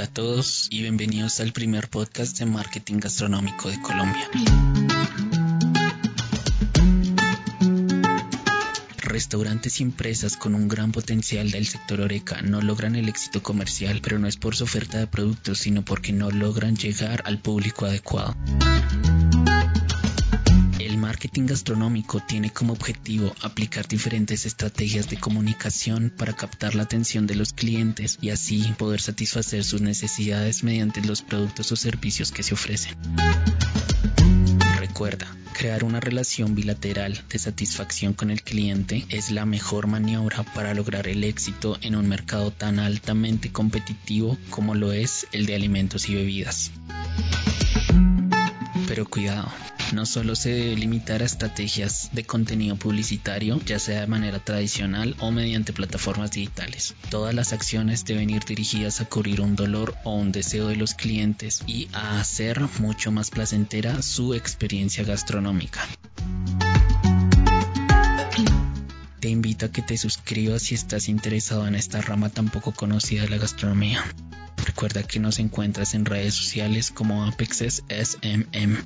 todos y bienvenidos al primer podcast de marketing gastronómico de Colombia. Restaurantes y empresas con un gran potencial del sector Oreca no logran el éxito comercial, pero no es por su oferta de productos, sino porque no logran llegar al público adecuado. Marketing gastronómico tiene como objetivo aplicar diferentes estrategias de comunicación para captar la atención de los clientes y así poder satisfacer sus necesidades mediante los productos o servicios que se ofrecen. Recuerda, crear una relación bilateral de satisfacción con el cliente es la mejor maniobra para lograr el éxito en un mercado tan altamente competitivo como lo es el de alimentos y bebidas. Pero cuidado, no solo se debe limitar a estrategias de contenido publicitario, ya sea de manera tradicional o mediante plataformas digitales. Todas las acciones deben ir dirigidas a cubrir un dolor o un deseo de los clientes y a hacer mucho más placentera su experiencia gastronómica. Te invito a que te suscribas si estás interesado en esta rama tan poco conocida de la gastronomía. Recuerda que nos encuentras en redes sociales como Apexes SMM.